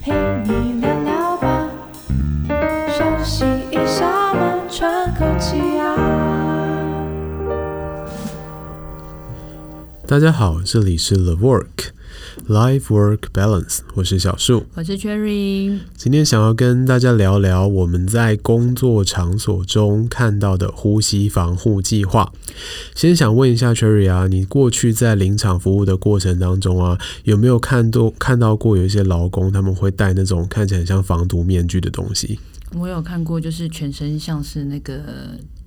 陪你聊聊吧，休息一下嘛，喘口气啊。大家好，这里是 The Work。Life Work Balance，我是小树，我是 Cherry。今天想要跟大家聊聊我们在工作场所中看到的呼吸防护计划。先想问一下 Cherry 啊，你过去在临场服务的过程当中啊，有没有看到看到过有一些劳工他们会戴那种看起来像防毒面具的东西？我有看过，就是全身像是那个。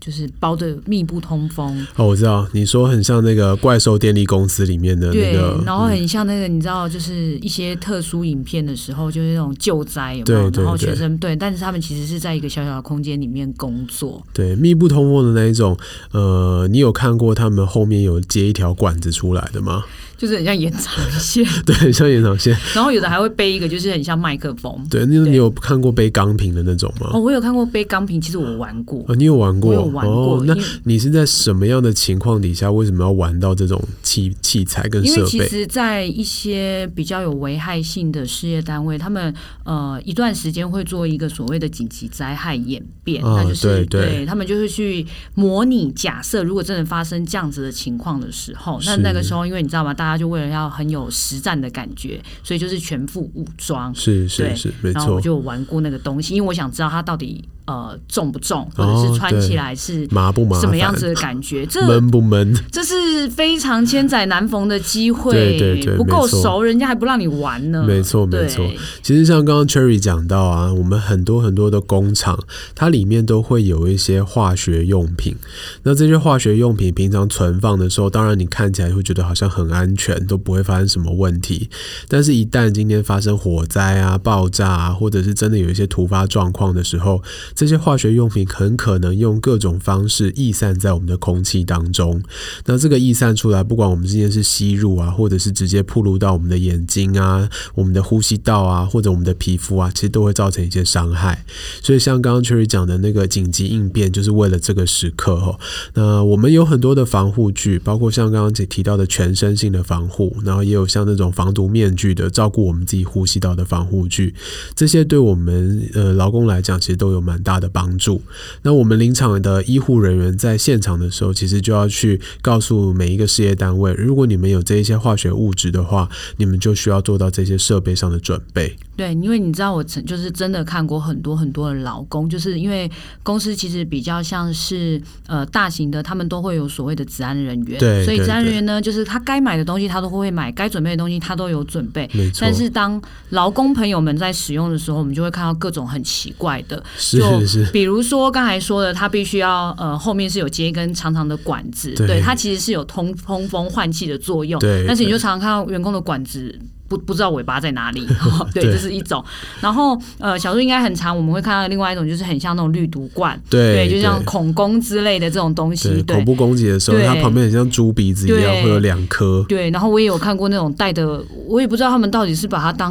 就是包的密不通风哦，我知道你说很像那个怪兽电力公司里面的那个，对，然后很像那个，你知道，就是一些特殊影片的时候，就是那种救灾有没有？对对对，然后学生对，但是他们其实是在一个小小的空间里面工作，对，密不通风的那一种。呃，你有看过他们后面有接一条管子出来的吗？就是很像延长线，对，很像延长线。然后有的还会背一个，就是很像麦克风。对，那你有看过背钢瓶的那种吗？哦，我有看过背钢瓶，其实我玩过。哦，你有玩过？玩过。哦，那你是在什么样的情况底下，为什么要玩到这种器器材跟设备？因为其实，在一些比较有危害性的事业单位，他们呃一段时间会做一个所谓的紧急灾害演变，哦，那就是对，对，对他们就是去模拟假设，如果真的发生这样子的情况的时候，那那个时候，因为你知道吗？大大家就为了要很有实战的感觉，所以就是全副武装。是是是，没错。然后我就玩过那个东西，因为我想知道它到底。呃，重不重，或者是穿起来是麻不麻，什么样子的感觉？这闷不闷？这是非常千载难逢的机会。对对对，不够熟，人家还不让你玩呢。没错没错。其实像刚刚 Cherry 讲到啊，我们很多很多的工厂，它里面都会有一些化学用品。那这些化学用品平常存放的时候，当然你看起来会觉得好像很安全，都不会发生什么问题。但是，一旦今天发生火灾啊、爆炸啊，或者是真的有一些突发状况的时候，这些化学用品很可能用各种种方式逸散在我们的空气当中。那这个逸散出来，不管我们今天是吸入啊，或者是直接暴露到我们的眼睛啊、我们的呼吸道啊，或者我们的皮肤啊，其实都会造成一些伤害。所以像刚刚 Cherry 讲的那个紧急应变，就是为了这个时刻哈。那我们有很多的防护具，包括像刚刚姐提到的全身性的防护，然后也有像那种防毒面具的，照顾我们自己呼吸道的防护具。这些对我们呃劳工来讲，其实都有蛮大的。帮助。那我们临场的医护人员在现场的时候，其实就要去告诉每一个事业单位，如果你们有这一些化学物质的话，你们就需要做到这些设备上的准备。对，因为你知道，我曾就是真的看过很多很多的劳工，就是因为公司其实比较像是呃大型的，他们都会有所谓的治安人员，对，所以治安人员呢，就是他该买的东西他都会买，该准备的东西他都有准备。没错。但是当劳工朋友们在使用的时候，我们就会看到各种很奇怪的，是是。比如说刚才说的，他必须要呃后面是有接一根长长的管子，对，对，它其实是有通通风换气的作用，对。但是你就常常看到员工的管子。不不知道尾巴在哪里，对，这是一种。然后呃，小树应该很长，我们会看到另外一种，就是很像那种绿毒罐，对，对就像恐攻之类的这种东西。对，恐怖攻击的时候，它旁边很像猪鼻子一样，会有两颗。对，然后我也有看过那种带的，我也不知道他们到底是把它当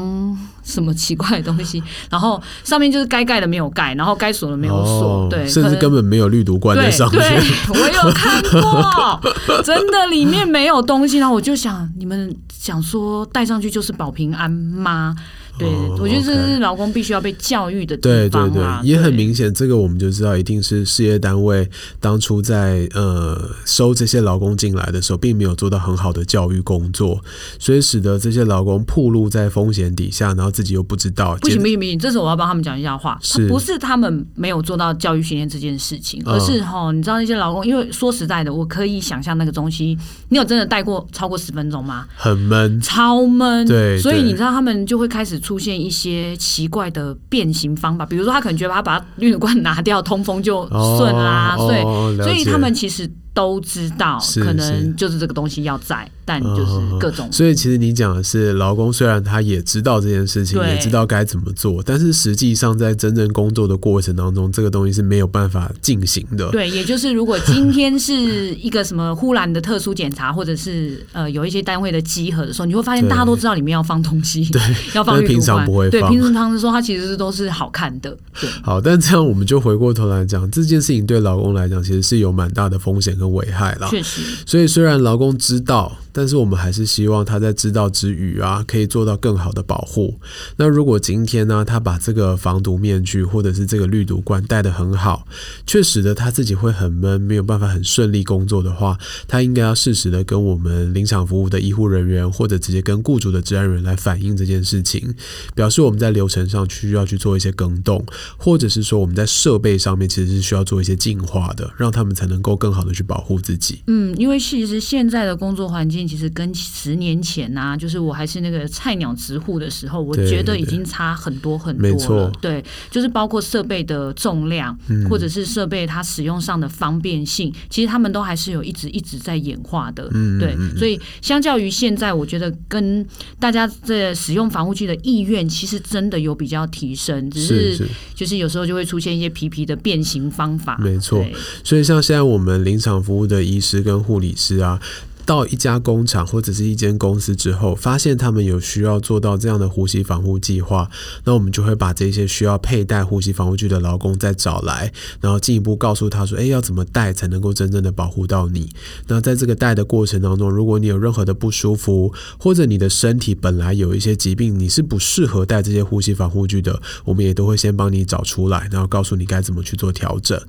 什么奇怪的东西。然后上面就是该盖的没有盖，然后该锁的没有锁，哦，对，甚至根本没有绿毒罐在上面。对，对，我有看过，真的里面没有东西。然后我就想，你们想说戴上去就。是保平安吗？对，我觉得这是劳工必须要被教育的地方，对对对，也很明显，这个我们就知道，一定是事业单位当初在呃收这些劳工进来的时候，并没有做到很好的教育工作，所以使得这些劳工暴露在风险底下，然后自己又不知道。不行不行不行，这时候我要帮他们讲一下话，是不是他们没有做到教育训练这件事情，而是哈，你知道那些劳工，因为说实在的，我可以想象那个东西，你有真的带过超过十分钟吗？很闷，超闷。对，所以你知道他们就会开始。出现一些奇怪的变形方法，比如说他可能觉得他把滤水罐拿掉，通风就顺啦，所以所以他们其实。都知道，可能就是这个东西要在，但就是各种。所以其实你讲的是，劳工虽然他也知道这件事情，也知道该怎么做，但是实际上在真正工作的过程当中，这个东西是没有办法进行的。对，也就是如果今天是一个什么忽然的特殊检查，或者是呃有一些单位的集合的时候，你会发现大家都知道里面要放东西，对，要放。平常不会放。对，平常的时候它其实都是好看的。对。好，但这样我们就回过头来讲，这件事情对劳工来讲，其实是有蛮大的风险跟危害了。确实，所以虽然劳工知道。但是我们还是希望他在知道之余啊，可以做到更好的保护。那如果今天呢，他把这个防毒面具或者是这个滤毒罐戴得很好，却使得他自己会很闷，没有办法很顺利工作的话，他应该要适时的跟我们临场服务的医护人员，或者直接跟雇主的治安人来反映这件事情，表示我们在流程上需要去做一些更动，或者是说我们在设备上面其实是需要做一些进化的，让他们才能够更好的去保护自己。嗯，因为其实现在的工作环境其实跟十年前呐、啊，就是我还是那个菜鸟直护的时候，我觉得已经差很多很多了。对，就是包括设备的重量，嗯、或者是设备它使用上的方便性，其实他们都还是有一直一直在演化的。嗯，对，所以相较于现在，我觉得跟大家在使用防护具的意愿，其实真的有比较提升，只是就是有时候就会出现一些皮皮的变形方法。没错，所以像现在我们临场服务的医师跟护理师啊。到一家工厂或者是一间公司之后，发现他们有需要做到这样的呼吸防护计划，那我们就会把这些需要佩戴呼吸防护具的劳工再找来，然后进一步告诉他说：“诶，要怎么戴才能够真正的保护到你？”那在这个戴的过程当中，如果你有任何的不舒服，或者你的身体本来有一些疾病，你是不适合戴这些呼吸防护具的，我们也都会先帮你找出来，然后告诉你该怎么去做调整。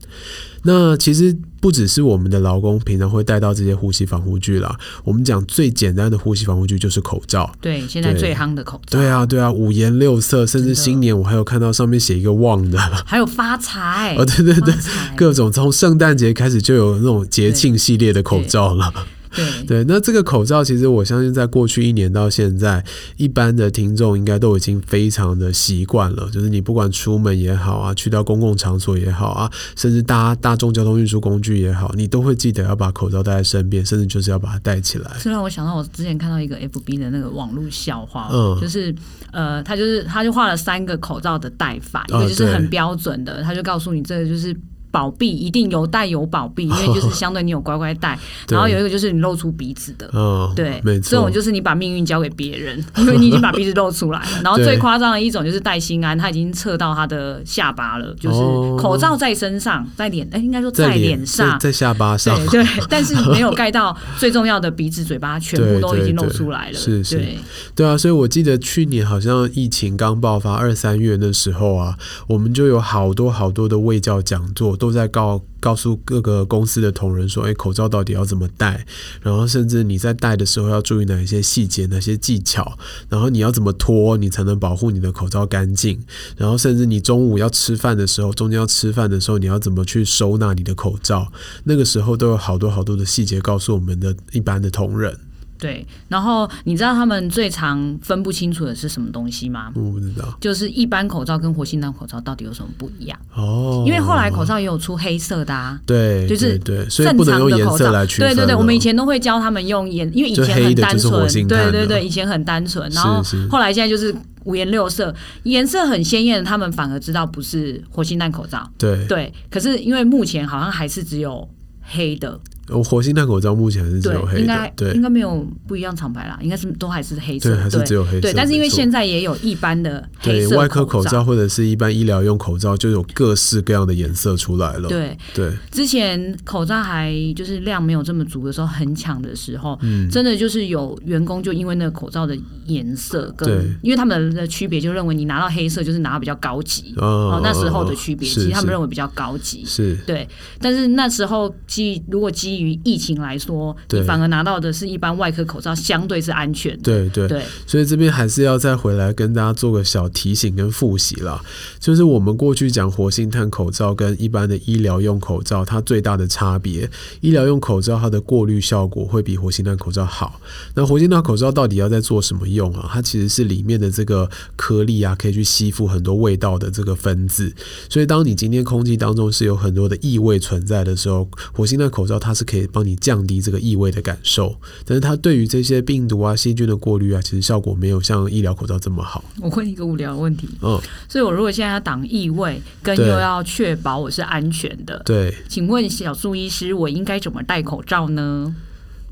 那其实不只是我们的劳工平常会带到这些呼吸防护具啦，我们讲最简单的呼吸防护具就是口罩。对，现在最夯的口罩。对啊，对啊，五颜六色，甚至新年我还有看到上面写一个旺的，还有发财。哦，对对对，各种从圣诞节开始就有那种节庆系列的口罩了。对对，那这个口罩其实我相信，在过去一年到现在，一般的听众应该都已经非常的习惯了。就是你不管出门也好啊，去到公共场所也好啊，甚至搭大众交通运输工具也好，你都会记得要把口罩带在身边，甚至就是要把它戴起来。这让我想到我之前看到一个 FB 的那个网络笑话，嗯，就是呃，他就是他就画了三个口罩的戴法，一个就是很标准的，他就告诉你这个就是。保庇一定有带有保庇，因为就是相对你有乖乖戴，然后有一个就是你露出鼻子的，哦、对，没错，这种就是你把命运交给别人，因为你已经把鼻子露出来了。然后最夸张的一种就是戴心安，他已经测到他的下巴了，就是口罩在身上，在脸，哎，应该说在脸上。在，在下巴上，对对，但是没有盖到最重要的鼻子、嘴巴，全部都已经露出来了，是是，对，对啊，所以我记得去年好像疫情刚爆发二三月那时候啊，我们就有好多好多的卫教讲座都在告。告诉各个公司的同仁说：“哎，口罩到底要怎么戴？然后甚至你在戴的时候要注意哪一些细节、哪些技巧？然后你要怎么脱，你才能保护你的口罩干净？然后甚至你中午要吃饭的时候，中间要吃饭的时候，你要怎么去收纳你的口罩？那个时候都有好多好多的细节告诉我们的一般的同仁。”对，然后你知道他们最常分不清楚的是什么东西吗？我不知道，就是一般口罩跟活性炭口罩到底有什么不一样？哦，因为后来口罩也有出黑色的啊，对，就是对，所以不能用颜色来区分。对对对，我们以前都会教他们用颜，因为以前很单纯，对对对，以前很单纯，然后后来现在就是五颜六色，颜色很鲜艳的，他们反而知道不是活性炭口罩。对对，可是因为目前好像还是只有黑的。我活性炭口罩目前还是只有黑的，应该对，应该没有不一样厂牌啦，应该是都还是黑色，对，还是只有黑色。对，但是因为现在也有一般的黑色对外科口罩或者是一般医疗用口罩，就有各式各样的颜色出来了。对。对，之前口罩还就是量没有这么足的时候，很抢的时候，嗯，真的就是有员工就因为那个口罩的颜色跟，对，因为他们的区别就认为你拿到黑色就是拿到比较高级哦，那时候的区别，其实他们认为比较高级。是。对，但是那时候基如果基于疫情来。说你反而拿到的是一般外科口罩，相对是安全的。对对对，所以这边还是要再回来跟大家做个小提醒跟复习啦。就是我们过去讲活性炭口罩跟一般的医疗用口罩，它最大的差别，医疗用口罩它的过滤效果会比活性炭口罩好。那活性炭口罩到底要在做什么用啊？它其实是里面的这个颗粒啊，可以去吸附很多味道的这个分子。所以当你今天空气当中是有很多的异味存在的时候，活性炭口罩它是可以帮你降低这个异味的感受，但是它对于这些病毒啊、细菌的过滤啊，其实效果没有像医疗口罩这么好。我问一个无聊的问题，嗯，所以我如果现在要挡异味，跟又要确保我是安全的，对，请问小苏医师，我应该怎么戴口罩呢？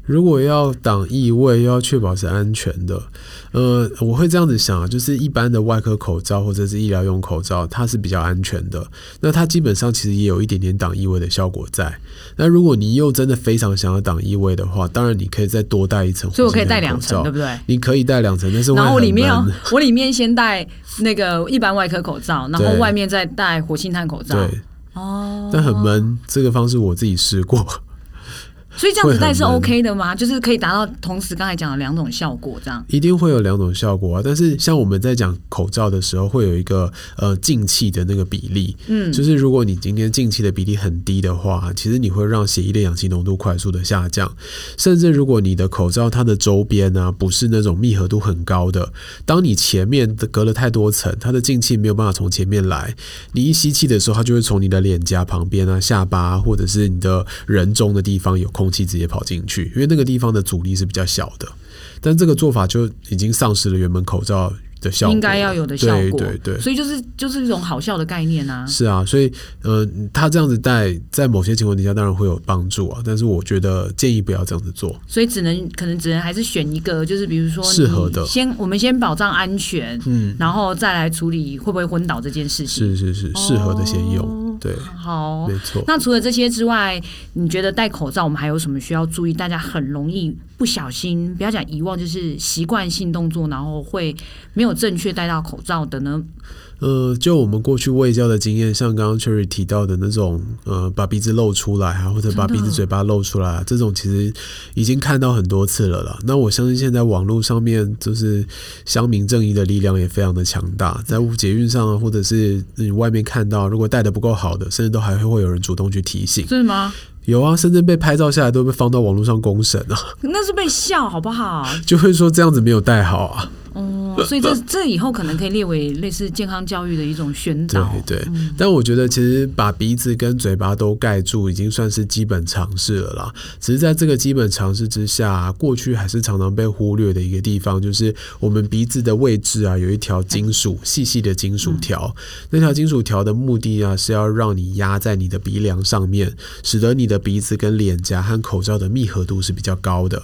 如果要挡异味，又要确保是安全的，呃，我会这样子想啊，就是一般的外科口罩或者是医疗用口罩，它是比较安全的。那它基本上其实也有一点点挡异味的效果在。那如果你又真的非常想要挡异味的话，当然你可以再多戴一层，所以我可以戴两层，对不对？你可以戴两层，但是然后我里面我里面先戴那个一般外科口罩，然后外面再戴活性炭口罩。对，哦，但很闷。这个方式我自己试过。所以这样子戴是 OK 的吗？就是可以达到同时刚才讲的两种效果，这样一定会有两种效果啊。但是像我们在讲口罩的时候，会有一个呃进气的那个比例，嗯，就是如果你今天进气的比例很低的话，其实你会让血液的氧气浓度快速的下降。甚至如果你的口罩它的周边呢不是那种密合度很高的，当你前面的隔了太多层，它的进气没有办法从前面来，你一吸气的时候，它就会从你的脸颊旁边啊、下巴或者是你的人中的地方有空。空气直接跑进去，因为那个地方的阻力是比较小的，但这个做法就已经丧失了原本口罩的效果，应该要有的效果，对对对，所以就是就是一种好笑的概念啊。是啊，所以呃，他这样子戴，在某些情况底下当然会有帮助啊，但是我觉得建议不要这样子做。所以只能可能只能还是选一个，就是比如说适合的，先我们先保障安全，嗯，然后再来处理会不会昏倒这件事情。是是是，适合的先用。哦对，好，没错。那除了这些之外，你觉得戴口罩我们还有什么需要注意？大家很容易不小心，不要讲遗忘，就是习惯性动作，然后会没有正确戴到口罩的呢？呃，就我们过去喂教的经验，像刚刚 Cherry 提到的那种，呃，把鼻子露出来啊，或者把鼻子嘴巴露出来啊，这种其实已经看到很多次了啦。那我相信现在网络上面就是乡民正义的力量也非常的强大，在捷运上啊，或者是你外面看到，如果戴的不够好的，甚至都还会会有人主动去提醒。是吗？有啊，甚至被拍照下来都被放到网络上公审啊。那是被笑好不好？就会说这样子没有戴好啊。哦，所以这这以后可能可以列为类似健康教育的一种宣导。对对，嗯、但我觉得其实把鼻子跟嘴巴都盖住已经算是基本常识了啦。只是在这个基本常识之下，过去还是常常被忽略的一个地方，就是我们鼻子的位置啊，有一条金属细细的金属条。嗯、那条金属条的目的啊，是要让你压在你的鼻梁上面，使得你的鼻子跟脸颊和口罩的密合度是比较高的。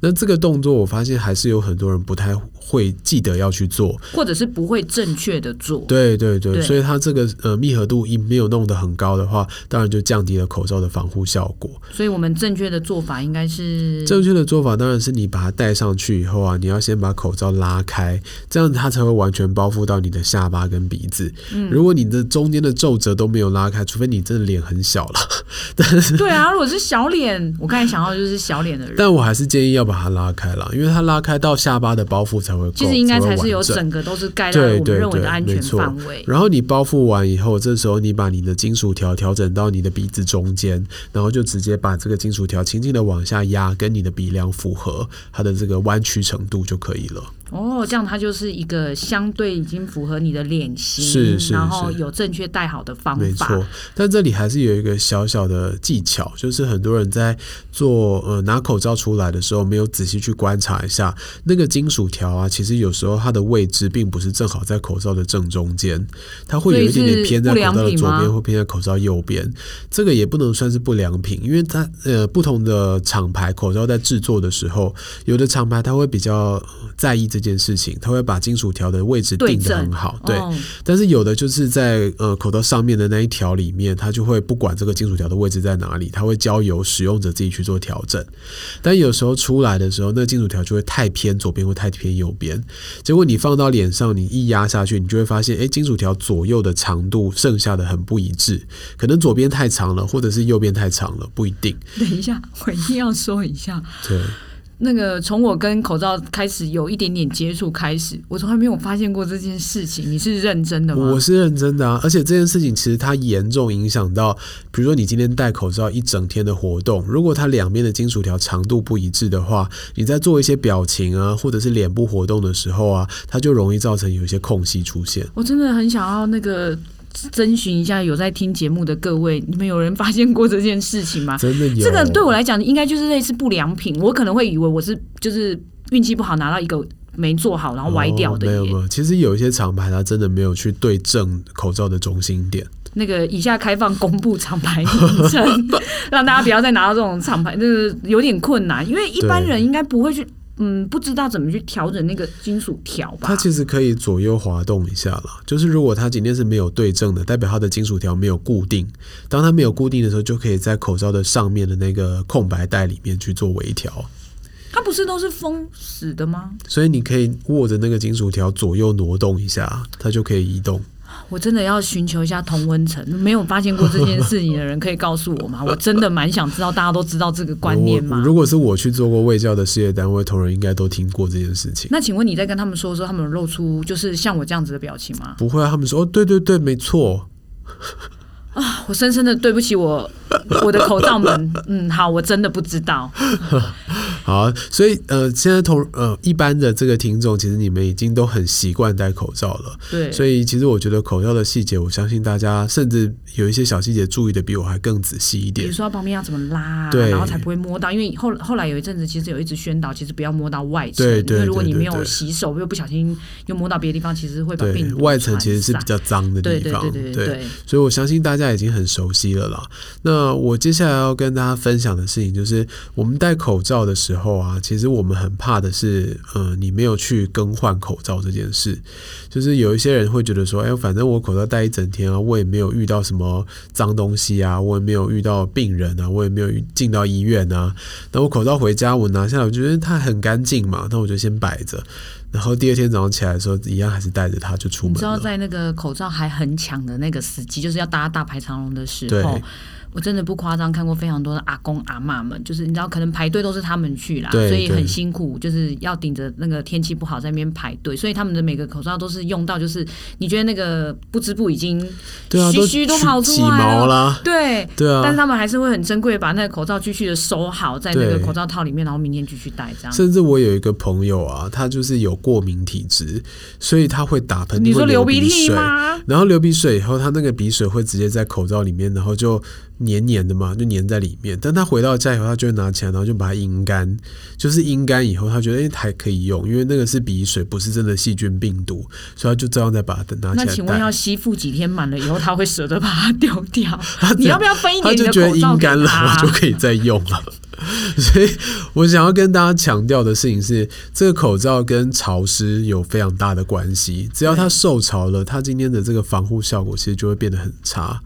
那这个动作，我发现还是有很多人不太会。记得要去做，或者是不会正确的做。对对对，对所以它这个呃密合度一没有弄得很高的话，当然就降低了口罩的防护效果。所以我们正确的做法应该是正确的做法，当然是你把它戴上去以后啊，你要先把口罩拉开，这样它才会完全包覆到你的下巴跟鼻子。嗯，如果你的中间的皱褶都没有拉开，除非你真的脸很小了。但是对啊，如果是小脸，我刚才想到就是小脸的人，但我还是建议要把它拉开了，因为它拉开到下巴的包覆才会够。应该才是有整个都是盖在我们认为的安全范围。然后你包覆完以后，这时候你把你的金属条调整到你的鼻子中间，然后就直接把这个金属条轻轻的往下压，跟你的鼻梁符合，它的这个弯曲程度就可以了。哦，这样它就是一个相对已经符合你的脸型，是是是，然后有正确戴好的方法。没错，但这里还是有一个小小的技巧，就是很多人在做呃拿口罩出来的时候，没有仔细去观察一下那个金属条啊，其实有时候它的位置并不是正好在口罩的正中间，它会有一点点偏在口罩的左边，或偏在口罩右边。这个也不能算是不良品，因为它呃不同的厂牌口罩在制作的时候，有的厂牌它会比较在意这。这件事情，他会把金属条的位置定得很好，对，对。但是有的就是在呃口罩上面的那一条里面，他就会不管这个金属条的位置在哪里，他会交由使用者自己去做调整。但有时候出来的时候，那金属条就会太偏左边，或太偏右边。结果你放到脸上，你一压下去，你就会发现，哎，金属条左右的长度剩下的很不一致，可能左边太长了，或者是右边太长了，不一定。等一下，我一定要说一下。对。那个从我跟口罩开始有一点点接触开始，我从来没有发现过这件事情。你是认真的吗？我是认真的啊！而且这件事情其实它严重影响到，比如说你今天戴口罩一整天的活动，如果它两边的金属条长度不一致的话，你在做一些表情啊，或者是脸部活动的时候啊，它就容易造成有一些空隙出现。我真的很想要那个。征询一下有在听节目的各位，你们有人发现过这件事情吗？真的有。这个对我来讲，应该就是类似不良品。我可能会以为我是就是运气不好拿到一个没做好然后歪掉的。哦。没有没有，其实有一些厂牌它真的没有去对正口罩的中心点。那个以下开放公布厂牌名称，让大家不要再拿到这种厂牌，就是有点困难，因为一般人应该不会去。嗯，不知道怎么去调整那个金属条吧？它其实可以左右滑动一下了。就是如果它今天是没有对正的，代表它的金属条没有固定。当它没有固定的时候，就可以在口罩的上面的那个空白带里面去做微调。它不是都是封死的吗？所以你可以握着那个金属条左右挪动一下，它就可以移动。我真的要寻求一下同温层，没有发现过这件事情的人可以告诉我吗？我真的蛮想知道，大家都知道这个观念吗？如果是我去做过卫教的事业单位，同仁应该都听过这件事情。那请问你在跟他们说的时候，他们有露出就是像我这样子的表情吗？不会啊，他们说哦，对对对，没错。啊，我深深的对不起我我的口罩们。嗯，好，我真的不知道。好，所以呃，现在同呃一般的这个听众，其实你们已经都很习惯戴口罩了。对，所以其实我觉得口罩的细节，我相信大家甚至有一些小细节注意的比我还更仔细一点。比如说旁边要怎么拉啊，对，然后才不会摸到。因为后后来有一阵子，其实有一直宣导，其实不要摸到外层。对对，对，对，对，对，因为如果你没有洗手，又不小心又摸到别的地方，其实会把病毒。外层其实是比较脏的地方。对对对对，对，对，所以我相信大家已经很熟悉。了啦，那我接下来要跟大家分享的事情就是，我们戴口罩的时候时候啊，其实我们很怕的是，呃，你没有去更换口罩这件事。就是有一些人会觉得说，哎，反正我口罩戴一整天啊，我也没有遇到什么脏东西啊，我也没有遇到病人啊，我也没有进到医院啊。那我口罩回家，我拿下来，我觉得它很干净嘛，那我就先摆着。然后第二天早上起来的时候，一样还是带着它就出门。你知道，在那个口罩还很抢的那个时机，就是要搭大排长龙的时候。我真的不夸张，看过非常多的阿公阿嬷们，就是你知道，可能排队都是他们去啦，所以很辛苦，就是要顶着那个天气不好在那边排队，所以他们的每个口罩都是用到，就是你觉得那个不织布已经须须都跑出来了，了对对啊，但是他们还是会很珍贵，把那个口罩继续的收好在那个口罩套里面，然后明天继续戴这样。甚至我有一个朋友啊，他就是有过敏体质，所以他会打喷嚏，你说流鼻涕吗？然后流鼻水以后，他那个鼻水会直接在口罩里面，然后就。黏黏的嘛，就黏在里面。但他回到家以后，他就会拿起来，然后就把它阴干。就是阴干以后，他觉得诶还可以用，因为那个是鼻水，不是真的细菌病毒，所以他就这样再把它拿起来。那请问要吸附几天满了以后，他会舍得把它丢掉？你要不要分一点？他就觉得阴干了，我就可以再用了。所以我想要跟大家强调的事情是，这个口罩跟潮湿有非常大的关系。只要它受潮了，它今天的这个防护效果其实就会变得很差。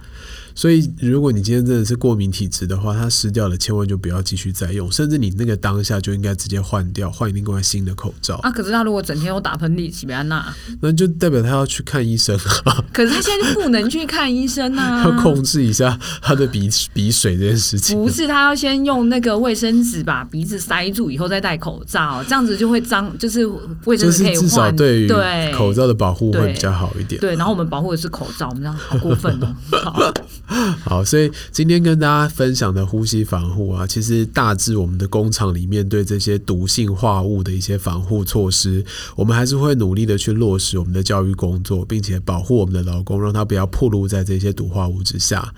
所以，如果你今天真的是过敏体质的话，它湿掉了，千万就不要继续再用，甚至你那个当下就应该直接换掉，换另外新的口罩。啊，可是他如果整天都打喷嚏，岂不安娜？那就代表他要去看医生啊。可是他现在就不能去看医生啊，要控制一下他的鼻鼻水这件事情。不是，他要先用那个卫生纸把鼻子塞住，以后再戴口罩，这样子就会脏，就是卫生纸可以换。至少对于口罩的保护会比较好一点。对，对，然后我们保护的是口罩，我们这样好过分哦。好。好，所以今天跟大家分享的呼吸防护啊，其实大致我们的工厂里面对这些毒性化物的一些防护措施，我们还是会努力的去落实我们的教育工作，并且保护我们的劳工，让他不要暴露在这些毒化物之下。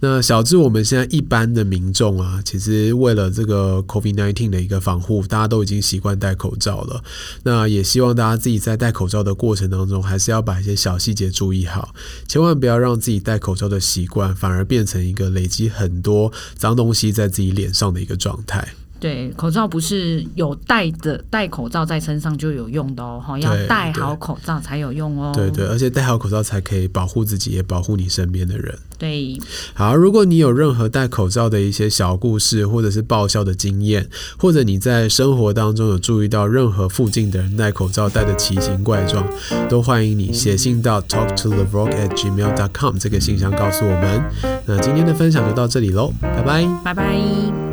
那小至我们现在一般的民众啊，其实为了这个 COVID-19 的一个防护，大家都已经习惯戴口罩了。那也希望大家自己在戴口罩的过程当中，还是要把一些小细节注意好，千万不要让自己戴口罩的习惯。反而变成一个累积很多脏东西在自己脸上的一个状态。对，口罩不是有戴的，戴口罩在身上就有用的哦，要戴好口罩才有用哦。对对，而且戴好口罩才可以保护自己，也保护你身边的人。对，好，如果你有任何戴口罩的一些小故事，或者是爆笑的经验，或者你在生活当中有注意到任何附近的人戴口罩戴的奇形怪状，都欢迎你写信到 talk to the rock at gmail dot com 这个信箱告诉我们。那今天的分享就到这里喽，拜拜，拜拜。